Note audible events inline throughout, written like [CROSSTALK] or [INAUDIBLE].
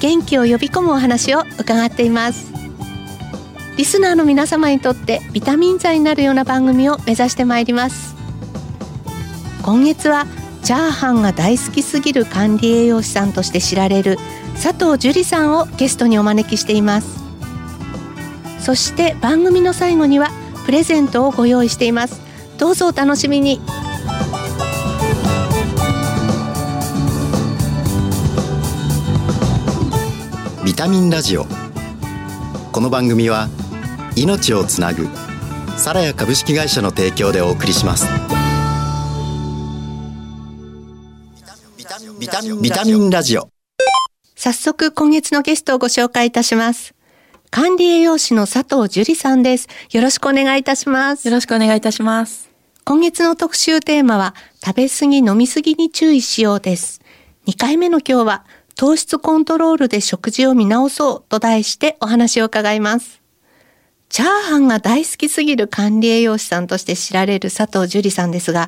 元気を呼び込むお話を伺っています。リスナーの皆様にとってビタミン剤になるような番組を目指してまいります。今月はチャーハンが大好きすぎる管理栄養士さんとして知られる佐藤樹里さんをゲストにお招きしています。そして番組の最後にはプレゼントをご用意しています。どうぞお楽しみに。タミンラジオ。この番組は命をつなぐサラヤ株式会社の提供でお送りします。ビタミンビタミンラジオ。早速今月のゲストをご紹介いたします。管理栄養士の佐藤樹里さんです。よろしくお願いいたします。よろしくお願いいたします。今月の特集テーマは食べ過ぎ飲み過ぎに注意しようです。2回目の今日は糖質コントロールで食事を見直そうと題してお話を伺います。チャーハンが大好きすぎる管理栄養士さんとして知られる佐藤樹里さんですが、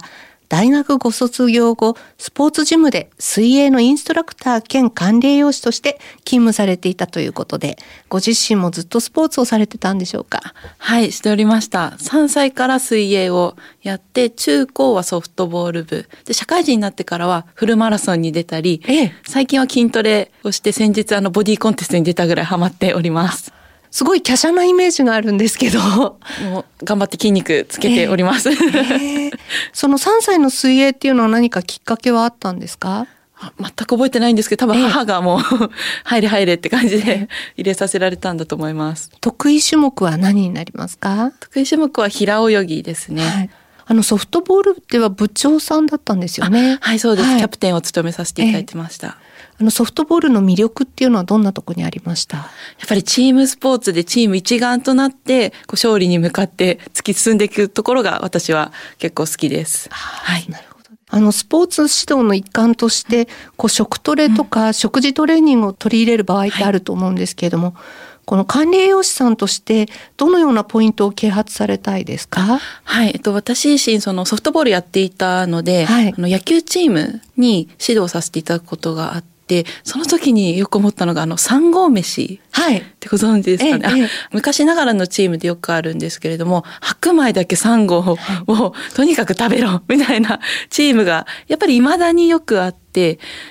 大学ご卒業後、スポーツジムで水泳のインストラクター兼管理栄養士として勤務されていたということで、ご自身もずっとスポーツをされてたんでしょうか？はい、しておりました。3歳から水泳をやって、中高はソフトボール部。で、社会人になってからはフルマラソンに出たり、ええ、最近は筋トレをして先日あのボディコンテストに出たぐらいハマっております。すごい華奢なイメージがあるんですけど。もう頑張って筋肉つけております。えーえー、その3歳の水泳っていうのは何かきっかけはあったんですか？全く覚えてないんですけど、多分母がもう、[LAUGHS] 入れ入れって感じで入れさせられたんだと思います。得意種目は何になりますか？得意種目は平泳ぎですね。はいあのソフトボールでは部長さんだったんですよね。はい、そうです、はい、キャプテンを務めさせていただいてました。あのソフトボールの魅力っていうのはどんなとこにありました？やっぱりチームスポーツでチーム一丸となってこう勝利に向かって突き進んでいくところが私は結構好きです。はい。なるほど。あのスポーツ指導の一環としてこう食トレとか食事トレーニングを取り入れる場合ってあると思うんですけれども、はいこの管理栄養士さんとしてどのようなポイントを啓発されたいですか？はい、えっと、私自身そのソフトボールやっていたので、はい、あの野球チームに指導させていただくことがあって、その時によく思ったのが、あの、三合飯。はい。ってご存知ですかね、ええ、昔ながらのチームでよくあるんですけれども、白米だけ3合を、はい、とにかく食べろみたいなチームが、やっぱり未だによくあって、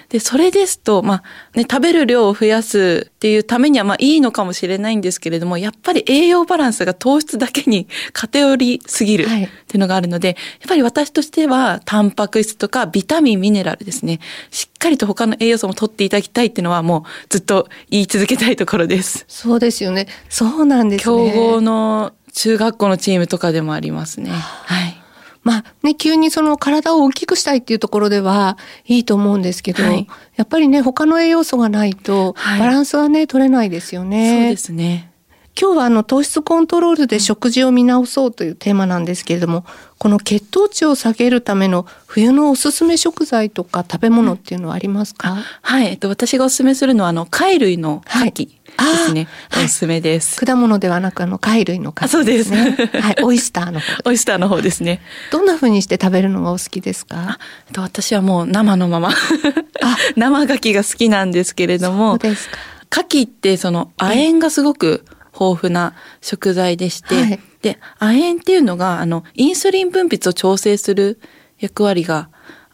で、それですと、まあ、ね、食べる量を増やすっていうためには、まあ、いいのかもしれないんですけれども、やっぱり栄養バランスが糖質だけに [LAUGHS] 偏りすぎるっていうのがあるので、はい、やっぱり私としては、タンパク質とかビタミン、ミネラルですね、しっかりと他の栄養素も取っていただきたいっていうのは、もうずっと言い続けたいところです。そうですよね。そうなんですね。強豪の中学校のチームとかでもありますね。はい。まあね、急にその体を大きくしたいっていうところではいいと思うんですけど、はい、やっぱりね、他の栄養素がないとバランスはね、取れないですよね。そうですね。今日はあの糖質コントロールで食事を見直そうというテーマなんですけれども、この血糖値を下げるための冬のおすすめ食材とか食べ物っていうのはありますか、うん、はい、えっと、私がおすすめするのはあの貝類の牡蠣ですね、はい、おすすめです。果物ではなくあの貝類の牡蠣、ね、そうです。はい、オイスターの方。オイスターの方ですね。どんな風にして食べるのがお好きですか？と、私はもう生のまま。[LAUGHS] 生牡蠣が好きなんですけれども、そうですか。牡蠣ってその亜鉛がすごく豊富な食材でして、はい、で、亜鉛っていうのが、あの、インスリン分泌を調整する役割が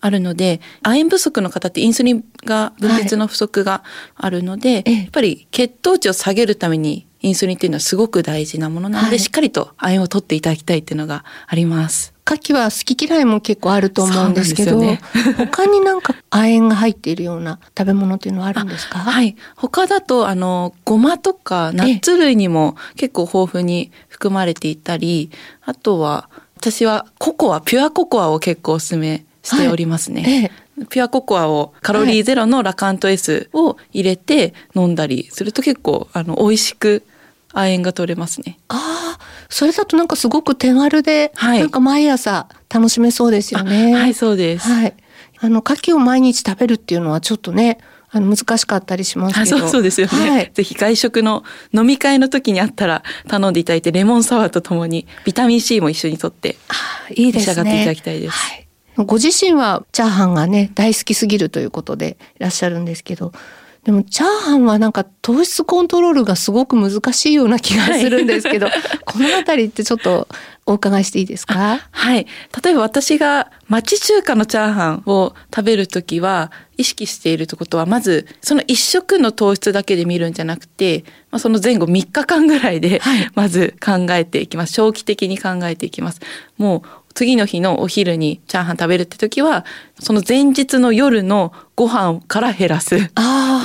あるので、亜鉛不足の方ってインスリンが、分泌の不足があるので、はい、やっぱり血糖値を下げるためにインスリンっていうのはすごく大事なものなので、はい、しっかりと亜鉛を取っていただきたいっていうのがあります。牡蠣は好き嫌いも結構あると思うんですけど、ね、他になんか亜鉛が入っているような食べ物っていうのはあるんですか？[LAUGHS] はい。他だと、あの、ごまとかナッツ類にも結構豊富に含まれていたり、あとは、私はココア、ピュアココアを結構おすすめしておりますね。はい、ピュアココアをカロリーゼロのラカント S を入れて飲んだりすると結構あの美味しく亜鉛が取れますね。ああ、それだとなんかすごく手軽で、はい、なんか毎朝楽しめそうですよね。はい、そうです。はい。あの、牡蠣を毎日食べるっていうのはちょっとね、あの難しかったりしますけど。そうそうですよね、はい。ぜひ外食の飲み会の時にあったら頼んでいただいてレモンサワーとともにビタミン C も一緒にとって召し上がっていただきたいです。はいご自身はチャーハンがね大好きすぎるということでいらっしゃるんですけどでもチャーハンはなんか糖質コントロールがすごく難しいような気がするんですけど、はい、この辺りってちょっとお伺いしていいですか？はい。例えば私が町中華のチャーハンを食べるときは意識しているということは、まずその一食の糖質だけで見るんじゃなくて、まあ、その前後3日間ぐらいでまず考えていきます。長期的に考えていきます。もう次の日のお昼にチャーハン食べるって時はその前日の夜のご飯から減らすで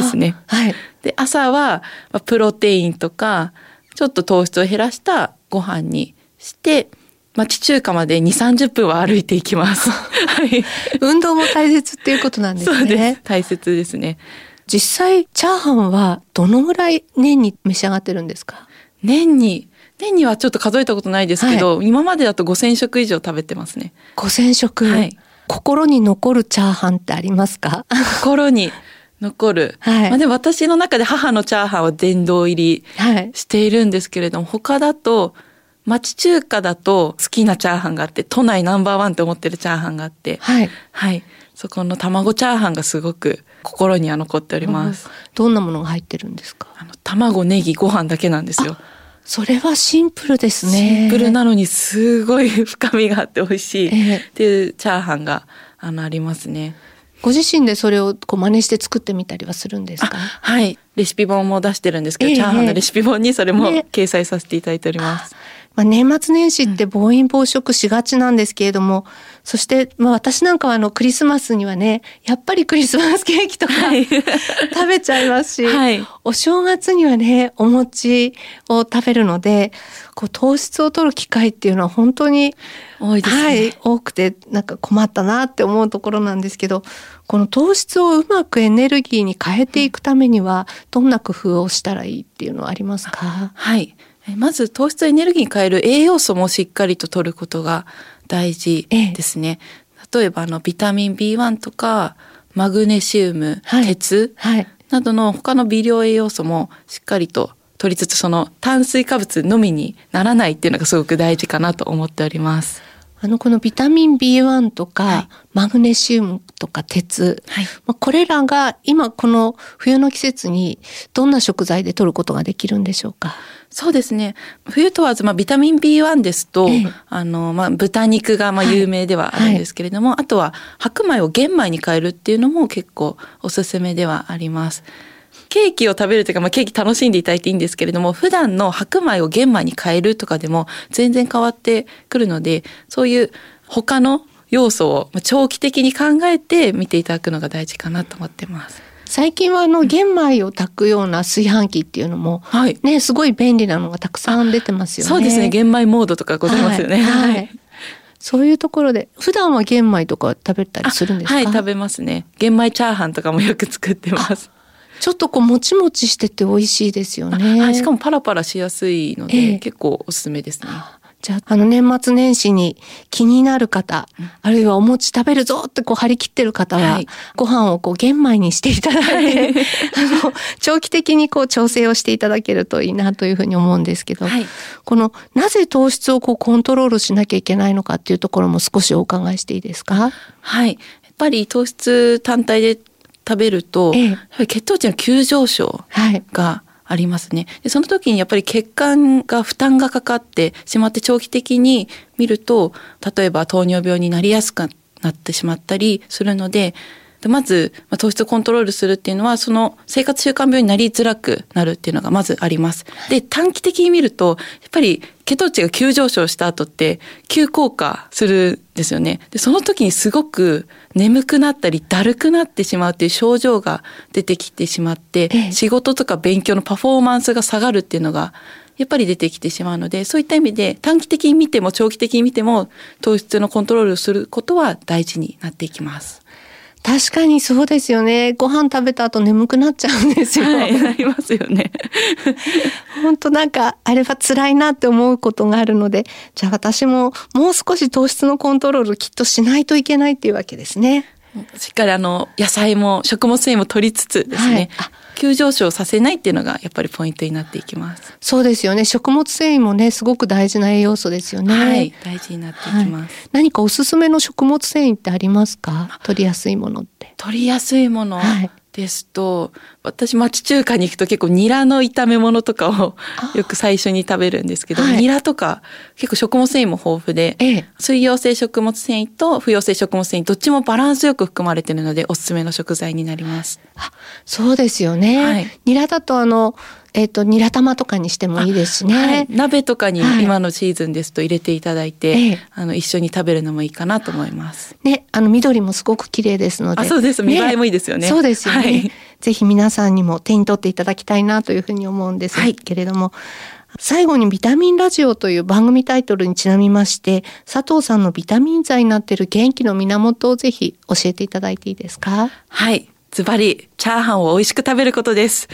すね。はい、で朝はプロテインとかちょっと糖質を減らしたご飯にして町中華まで2、30分は歩いていきます。はい。運動も大切っていうことなんですね。そうです。大切ですね。実際、チャーハンはどのぐらい年に召し上がってるんですか？年に年にはちょっと数えたことないですけど、はい、今までだと5000食以上食べてますね。5000食、はい、心に残るチャーハンってありますか？心に残る。はい、まあ、で私の中で母のチャーハンは殿堂入りしているんですけれども、はい、他だと、町中華だと好きなチャーハンがあって、都内ナンバーワンって思ってるチャーハンがあって、はい。はい。そこの卵チャーハンがすごく心には残っております。どんなものが入ってるんですか？あの、卵、ネギ、ご飯だけなんですよ。それはシンプルですね。シンプルなのにすごい [LAUGHS] 深みがあって美味しいっていうチャーハンがあのありますね。ご自身でそれをこう真似して作ってみたりはするんですか？はい。レシピ本も出してるんですけど、えー、チャーハンのレシピ本にそれも掲載させていただいております。ねまあ、年末年始って暴飲暴食しがちなんですけれども、うん、そして、まあ、私なんかはあのクリスマスにはねやっぱりクリスマスケーキとか、はい、食べちゃいますし、はい、お正月にはねお餅を食べるのでこう糖質を取る機会っていうのは本当に多いですね、はい、多くてなんか困ったなって思うところなんですけどこの糖質をうまくエネルギーに変えていくためにはどんな工夫をしたらいいっていうのはありますか？はいまず糖質をエネルギーに変える栄養素もしっかりと取ることが大事ですね。ええ、例えばあのビタミン B1 とかマグネシウム、はい、鉄などの他の微量栄養素もしっかりと取りつつその炭水化物のみにならないっていうのがすごく大事かなと思っております。あのこのビタミン B1 とか、はい、マグネシウムとか鉄、はい、まあ、これらが今この冬の季節にどんな食材で摂ることができるんでしょうか？そうですね冬問わず、まあ、ビタミン B1 ですと、ええ、あのまあ、豚肉がまあ有名ではあるんですけれども、はい、あとは白米を玄米に変えるっていうのも結構おすすめではあります。ケーキを食べるというか、まあ、ケーキ楽しんでいただいていいんですけれども普段の白米を玄米に変えるとかでも全然変わってくるのでそういう他の要素を長期的に考えて見ていただくのが大事かなと思ってます。最近はあの玄米を炊くような炊飯器っていうのも、はい、ねすごい便利なのがたくさん出てますよね。そうですね。玄米モードとかございますよね。はい、はい。そういうところで普段は玄米とか食べたりするんですか？はい食べますね。玄米チャーハンとかもよく作ってます。ちょっとこうもちもちしてて美味しいですよね。はい、しかもパラパラしやすいので、えー、結構おすすめですね。じゃあ、あの年末年始に気になる方、うん、あるいはお餅食べるぞってこう張り切ってる方は、はい、ご飯をこう玄米にしていただいて、[LAUGHS] あの、長期的にこう調整をしていただけるといいなというふうに思うんですけど、はい、この、なぜ糖質をこうコントロールしなきゃいけないのかっていうところも少しお伺いしていいですか？はい。やっぱり糖質単体で食べると、ええ、血糖値の急上昇がありますね。でその時にやっぱり血管が負担がかかってしまって長期的に見ると例えば糖尿病になりやすくなってしまったりするのでまず、まあ、糖質をコントロールするっていうのはその生活習慣病になりづらくなるっていうのがまずあります。で短期的に見るとやっぱり血糖値が急上昇した後って急降下するんですよね。でその時にすごく眠くなったりだるくなってしまうっていう症状が出てきてしまって、仕事とか勉強のパフォーマンスが下がるっていうのがやっぱり出てきてしまうので、そういった意味で短期的に見ても長期的に見ても糖質のコントロールをすることは大事になっていきます。確かにそうですよね。ご飯食べた後眠くなっちゃうんですよ。はい、なりますよね。本当なんか、あれは辛いなって思うことがあるので、じゃあ私ももう少し糖質のコントロールきっとしないといけないっていうわけですね。しっかりあの、野菜も食物繊維も取りつつですね、はい、急上昇させないっていうのがやっぱりポイントになっていきます。そうですよね。食物繊維もね、すごく大事な栄養素ですよね。はい、大事になっていきます、はい、何かおすすめの食物繊維ってありますか？取りやすいものって。取りやすいもの。はい。ですと、私町中華に行くと結構ニラの炒め物とかをよく最初に食べるんですけど、はい、ニラとか結構食物繊維も豊富で、ええ、水溶性食物繊維と不溶性食物繊維どっちもバランスよく含まれているのでおすすめの食材になります。あそうですよね。はい、ニラだとあのえっ、ー、と、ニラ玉とかにしてもいいですしね。はい、鍋とかに今のシーズンですと入れていただいて、はい、あの、一緒に食べるのもいいかなと思います。ね、あの、緑もすごく綺麗ですので。あ、そうです。見栄えもいいですよね。ねそうですよね、はい。ぜひ皆さんにも手に取っていただきたいなというふうに思うんですけれども、最後にビタミンラジオという番組タイトルにちなみまして、佐藤さんのビタミン剤になっている元気の源をぜひ教えていただいていいですか？はい。ズバリ、チャーハンを美味しく食べることです。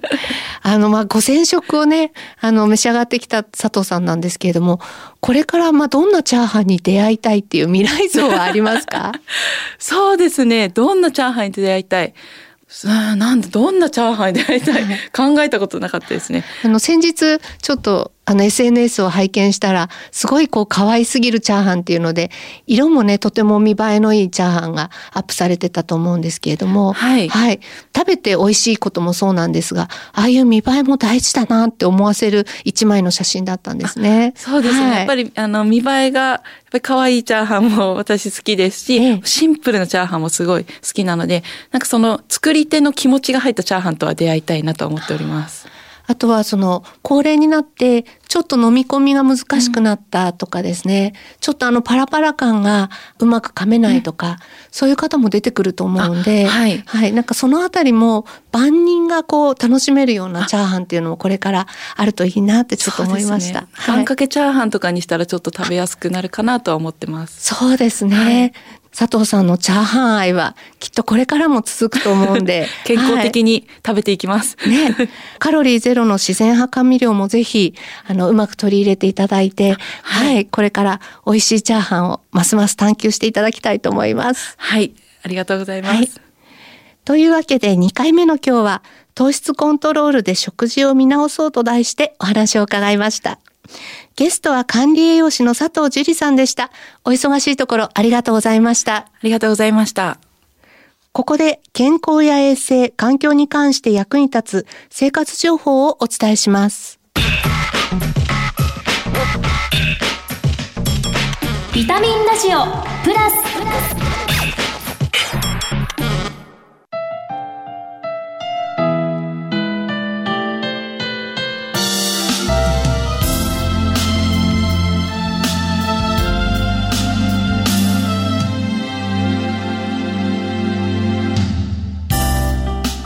[LAUGHS] あの、まあ、五千食をね、あの、召し上がってきた佐藤さんなんですけれども、これから、まあ、どんなチャーハンに出会いたいっていう未来像はありますか？[LAUGHS] そうですね。どんなチャーハンに出会いたい？なんで、どんなチャーハンに出会いたい？[LAUGHS] 考えたことなかったですね。あの、先日、ちょっと、あの SNS を拝見したら、すごいこう可愛すぎるチャーハンっていうので、色もね、とても見栄えのいいチャーハンがアップされてたと思うんですけれども、はい。はい。食べて美味しいこともそうなんですが、ああいう見栄えも大事だなって思わせる一枚の写真だったんですね。そうですね。はい、やっぱり、あの、見栄えが、やっぱり可愛いチャーハンも私好きですし、ええ、シンプルなチャーハンもすごい好きなので、なんかその作り手の気持ちが入ったチャーハンとは出会いたいなと思っております。あとはその高齢になってちょっと飲み込みが難しくなったとかですね、うん、ちょっとあのパラパラ感がうまく噛めないとか、うん、そういう方も出てくると思うんで、はい、はい。なんかそのあたりも万人がこう楽しめるようなチャーハンっていうのもこれからあるといいなってちょっと思いました。ね、はい、かけチャーハンとかにしたらちょっと食べやすくなるかなとは思ってます。そうですね。はい佐藤さんのチャーハン愛はきっとこれからも続くと思うんで。[LAUGHS] 健康的に食べていきます。はい、ね。カロリーゼロの自然派甘味料もぜひ、あの、うまく取り入れていただいて、はい、はい、これから美味しいチャーハンをますます探求していただきたいと思います。はい。ありがとうございます。はい、というわけで2回目の今日は、糖質コントロールで食事を見直そうと題してお話を伺いました。ゲストは管理栄養士の佐藤樹里さんでした。お忙しいところありがとうございました。ありがとうございました。ここで健康や衛生、環境に関して役に立つ生活情報をお伝えします。ビタミンラジオプラス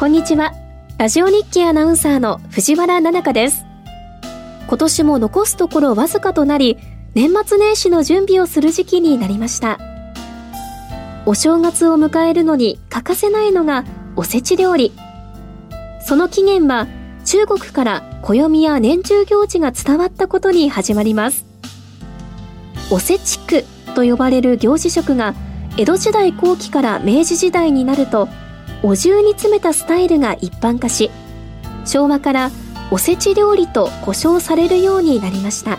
こんにちは。ラジオ日記アナウンサーの藤原奈々香です。今年も残すところわずかとなり、年末年始の準備をする時期になりました。お正月を迎えるのに欠かせないのがおせち料理。その起源は中国から暦や年中行事が伝わったことに始まります。おせち区と呼ばれる行事食が江戸時代後期から明治時代になるとお重に詰めたスタイルが一般化し昭和からおせち料理と呼称されるようになりました。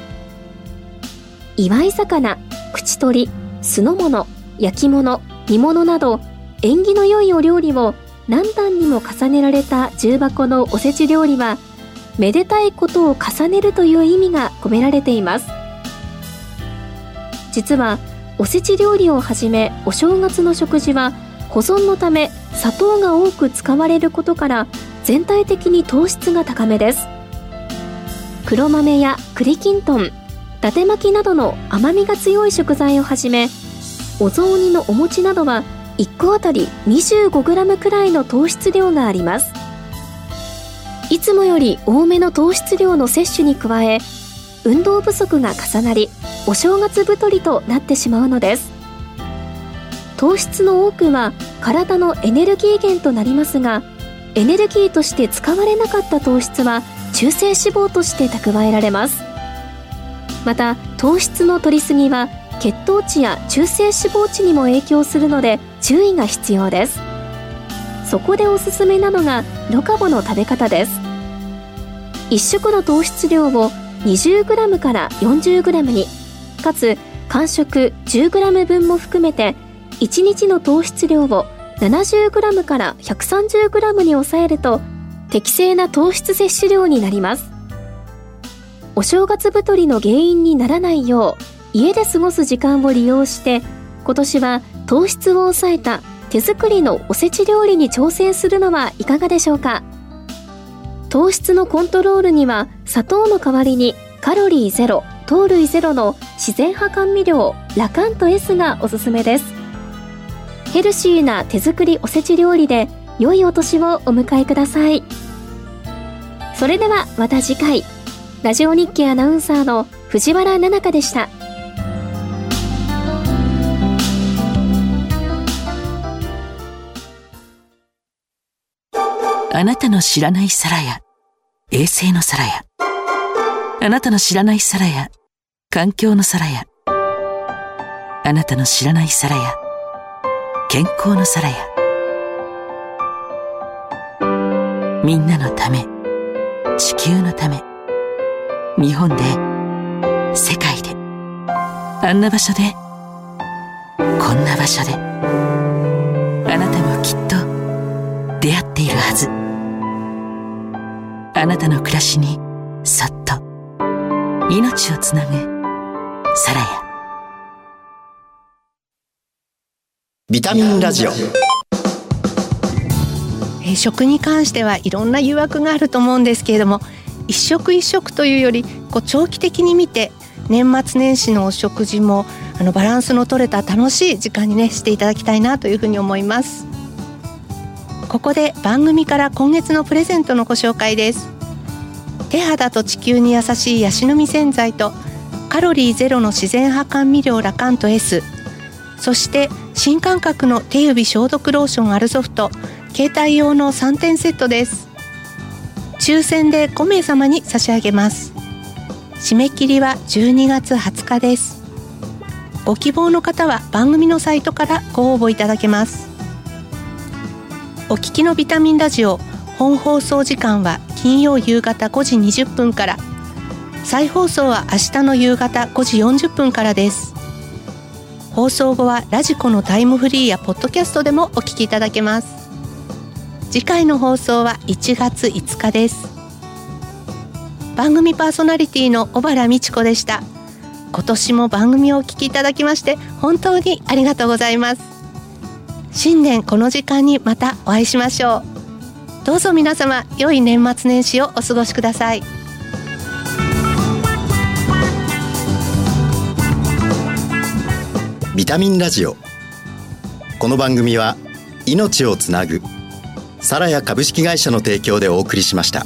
祝い魚口取り酢の物焼き物煮物など縁起の良いお料理を何段にも重ねられた重箱のおせち料理はめでたいことを重ねるという意味が込められています。実はおせち料理をはじめお正月の食事は保存のため砂糖が多く使われることから全体的に糖質が高めです。黒豆や栗きんとん伊達巻きなどの甘みが強い食材をはじめお雑煮のお餅などは1個あたり 25g くらいの糖質量があります。いつもより多めの糖質量の摂取に加え運動不足が重なりお正月太りとなってしまうのです。糖質の多くは体のエネルギー源となりますがエネルギーとして使われなかった糖質は中性脂肪として蓄えられます。また糖質の摂りすぎは血糖値や中性脂肪値にも影響するので注意が必要です。そこでおすすめなのがロカボの食べ方です。1食の糖質量を 20g から 40g にかつ間食 10g 分も含めて1日の糖質量を 70g から 130g に抑えると適正な糖質摂取量になります。お正月太りの原因にならないよう家で過ごす時間を利用して今年は糖質を抑えた手作りのおせち料理に挑戦するのはいかがでしょうか。糖質のコントロールには砂糖の代わりにカロリーゼロ糖類ゼロの自然派甘味料ラカント S がおすすめです。ヘルシーな手作りおせち料理で良いお年をお迎えください。それではまた次回。ラジオ日記アナウンサーの藤原奈々香でした。あなたの知らない皿や衛星の皿やあなたの知らない皿や環境の皿やあなたの知らない皿や健康の皿や。みんなのため地球のため日本で世界であんな場所でこんな場所であなたもきっと出会っているはず。あなたの暮らしにそっと命をつなぐサラビタミンラジオ。え食に関してはいろんな誘惑があると思うんですけれども一食一食というよりこう長期的に見て年末年始のお食事もあのバランスの取れた楽しい時間にねしていただきたいなというふうに思います。ここで番組から今月のプレゼントのご紹介です。手肌と地球に優しいヤシの実洗剤とカロリーゼロの自然派甘味料ラカント S そして新感覚の手指消毒ローションアルソフト携帯用の3点セットです。抽選で5名様に差し上げます。締め切りは12月20日です。ご希望の方は番組のサイトからご応募いただけます。お聞きのビタミンラジオ本放送時間は金曜夕方5時20分から。再放送は明日の夕方5時40分からです。放送後はラジコのタイムフリーやポッドキャストでもお聞きいただけます。次回の放送は1月5日です。番組パーソナリティの小原美智子でした。今年も番組をお聞きいただきまして本当にありがとうございます。新年この時間にまたお会いしましょう。どうぞ皆様良い年末年始をお過ごしください。ビタミンラジオこの番組は命をつなぐサラヤ株式会社の提供でお送りしました。